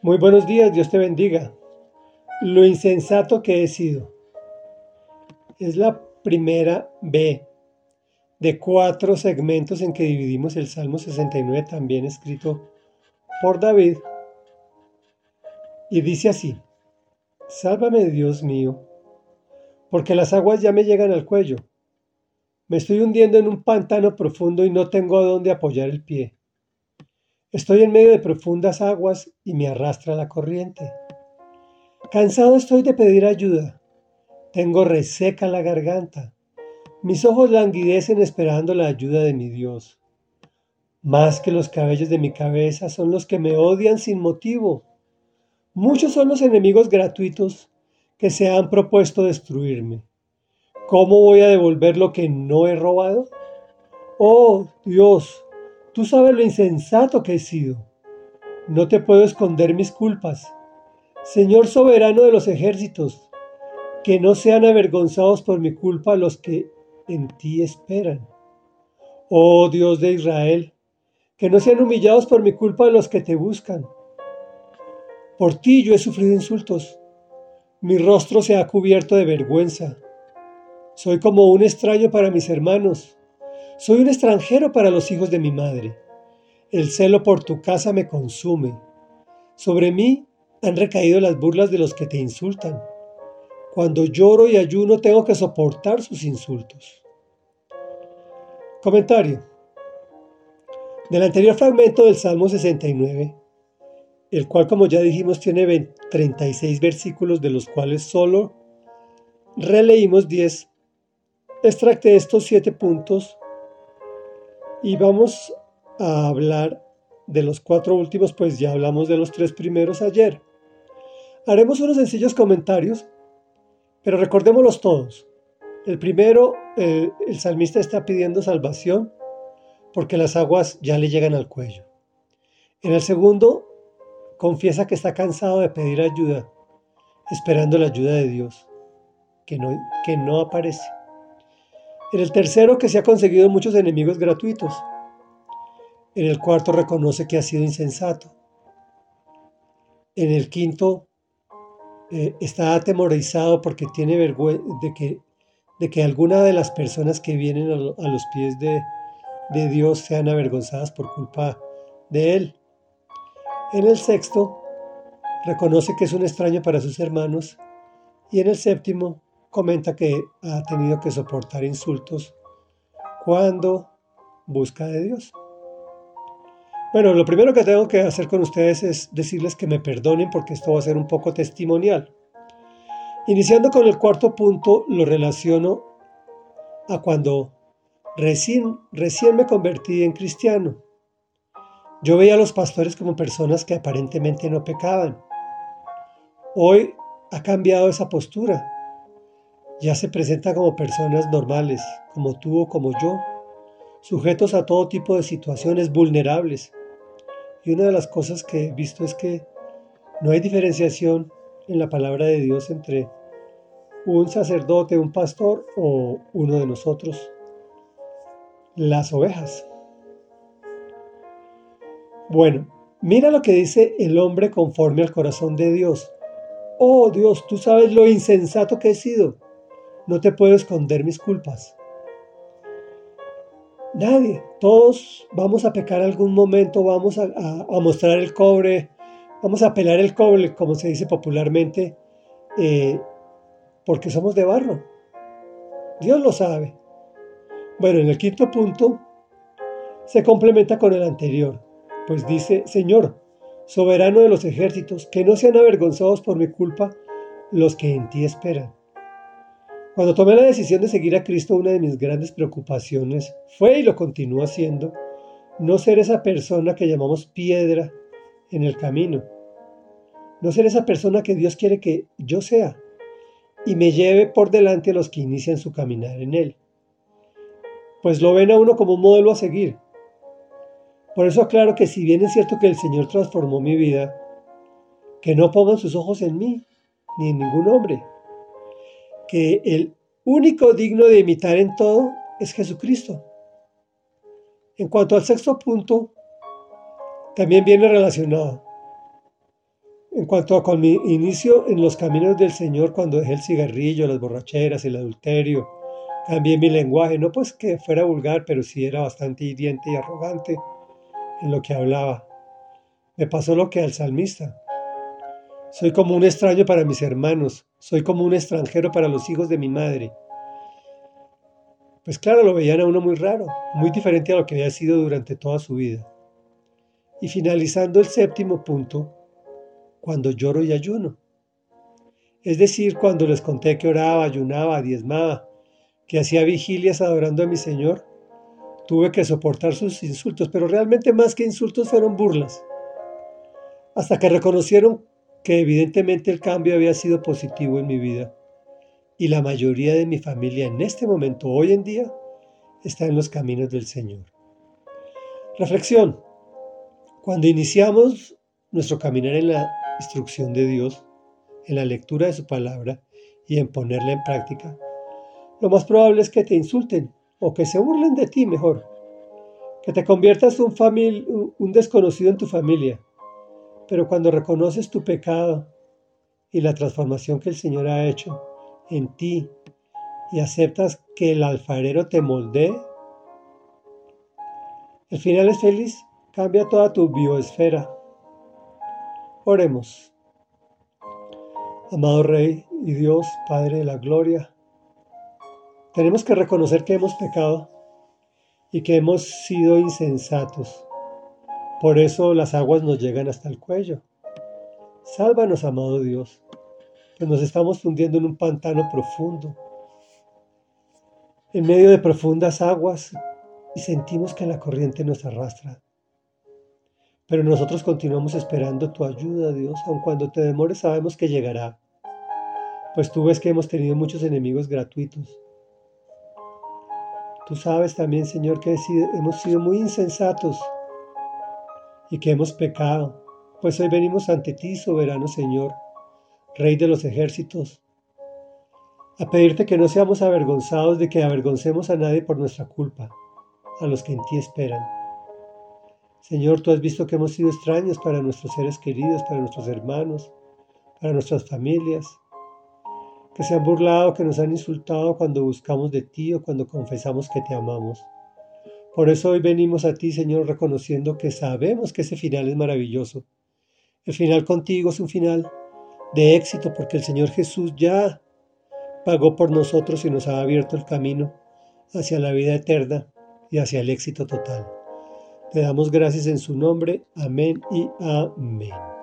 Muy buenos días, Dios te bendiga. Lo insensato que he sido. Es la primera B de cuatro segmentos en que dividimos el Salmo 69, también escrito por David. Y dice así, Sálvame Dios mío, porque las aguas ya me llegan al cuello. Me estoy hundiendo en un pantano profundo y no tengo a dónde apoyar el pie. Estoy en medio de profundas aguas y me arrastra la corriente. Cansado estoy de pedir ayuda. Tengo reseca la garganta. Mis ojos languidecen esperando la ayuda de mi Dios. Más que los cabellos de mi cabeza son los que me odian sin motivo. Muchos son los enemigos gratuitos que se han propuesto destruirme. ¿Cómo voy a devolver lo que no he robado? Oh Dios, Tú sabes lo insensato que he sido. No te puedo esconder mis culpas. Señor soberano de los ejércitos, que no sean avergonzados por mi culpa los que en ti esperan. Oh Dios de Israel, que no sean humillados por mi culpa los que te buscan. Por ti yo he sufrido insultos. Mi rostro se ha cubierto de vergüenza. Soy como un extraño para mis hermanos soy un extranjero para los hijos de mi madre. El celo por tu casa me consume. Sobre mí han recaído las burlas de los que te insultan. Cuando lloro y ayuno tengo que soportar sus insultos. Comentario. Del anterior fragmento del Salmo 69, el cual como ya dijimos tiene 36 versículos de los cuales solo releímos 10, extracté estos siete puntos y vamos a hablar de los cuatro últimos, pues ya hablamos de los tres primeros ayer. Haremos unos sencillos comentarios, pero recordémoslos todos. El primero, el, salmista está pidiendo salvación porque las aguas ya le llegan al cuello. En el segundo, confiesa que está cansado de pedir ayuda, esperando la ayuda de Dios, que no, que no aparece. En el tercero, que se ha conseguido muchos enemigos gratuitos. En el cuarto, reconoce que ha sido insensato. En el quinto, eh, está atemorizado porque tiene vergüenza de que, alguna de las personas que vienen a, los pies de, de Dios sean avergonzadas por culpa de Él. En el sexto, reconoce que es un extraño para sus hermanos. Y en el séptimo, comenta que ha tenido que soportar insultos cuando busca de Dios. Bueno, lo primero que tengo que hacer con ustedes es decirles que me perdonen porque esto va a ser un poco testimonial. Iniciando con el cuarto punto, lo relaciono a cuando recién, recién me convertí en cristiano. Yo veía a los pastores como personas que aparentemente no pecaban. Hoy ha cambiado esa postura ya se presenta como personas normales, como tú o como yo, sujetos a todo tipo de situaciones vulnerables. Y una de las cosas que he visto es que no hay diferenciación en la palabra de Dios entre un sacerdote, un pastor o uno de nosotros, las ovejas. Bueno, mira lo que dice el hombre conforme al corazón de Dios. Oh Dios, tú sabes lo insensato que he sido no te puedo esconder mis culpas. Nadie, todos vamos a pecar algún momento, vamos a, mostrar el cobre, vamos a pelar el cobre, como se dice popularmente, eh, porque somos de barro. Dios lo sabe. Bueno, en el quinto punto se complementa con el anterior, pues dice, Señor, soberano de los ejércitos, que no sean avergonzados por mi culpa los que en ti esperan. Cuando tomé la decisión de seguir a Cristo, una de mis grandes preocupaciones fue y lo continúa siendo no ser esa persona que llamamos piedra en el camino. No ser esa persona que Dios quiere que yo sea y me lleve por delante a los que inician su caminar en Él. Pues lo ven a uno como un modelo a seguir. Por eso aclaro que si bien es cierto que el Señor transformó mi vida, que no pongan sus ojos en mí ni en ningún hombre, que el único digno de imitar en todo es Jesucristo. En cuanto al sexto punto, también viene relacionado. En cuanto a con mi inicio en los caminos del Señor, cuando dejé el cigarrillo, las borracheras, el adulterio, cambié mi lenguaje, no pues que fuera vulgar, pero sí era bastante hiriente y arrogante en lo que hablaba. Me pasó lo que al salmista. Soy como un extraño para mis hermanos, soy como un extranjero para los hijos de mi madre. Pues claro, lo veían a uno muy raro, muy diferente a lo que había sido durante toda su vida. Y finalizando el séptimo punto, cuando lloro y ayuno. Es decir, cuando les conté que oraba, ayunaba, diezmaba, que hacía vigilias adorando a mi Señor, tuve que soportar sus insultos, pero realmente más que insultos fueron burlas. Hasta que reconocieron que evidentemente el cambio había sido positivo en mi vida y la mayoría de mi familia en este momento, hoy en día, está en los caminos del Señor. Reflexión. Cuando iniciamos nuestro caminar en la instrucción de Dios, en la lectura de su palabra y en ponerla en práctica, lo más probable es que te insulten o que se burlen de ti mejor, que te conviertas un, un desconocido en tu familia. Pero cuando reconoces tu pecado y la transformación que el Señor ha hecho, en ti y aceptas que el alfarero te moldee, el final es feliz, cambia toda tu bioesfera. Oremos. Amado Rey y Dios, Padre de la Gloria, tenemos que reconocer que hemos pecado y que hemos sido insensatos. Por eso las aguas nos llegan hasta el cuello. Sálvanos, amado Dios pues nos estamos hundiendo en un pantano profundo, en medio de profundas aguas y sentimos que la corriente nos arrastra. Pero nosotros continuamos esperando tu ayuda, Dios, aun cuando te demores sabemos que llegará, pues tú ves que hemos tenido muchos enemigos gratuitos. Tú sabes también, Señor, que hemos sido muy insensatos y que hemos pecado, pues hoy venimos ante ti, soberano Señor, Rey de los ejércitos, a pedirte que no seamos avergonzados de que avergoncemos a nadie por nuestra culpa, a los que en ti esperan. Señor, tú has visto que hemos sido extraños para nuestros seres queridos, para nuestros hermanos, para nuestras familias, que se han burlado, que nos han insultado cuando buscamos de ti o cuando confesamos que te amamos. Por eso hoy venimos a ti, Señor, reconociendo que sabemos que ese final es maravilloso. El final contigo es un final de éxito porque el Señor Jesús ya pagó por nosotros y nos ha abierto el camino hacia la vida eterna y hacia el éxito total. Te damos gracias en su nombre. Amén y amén.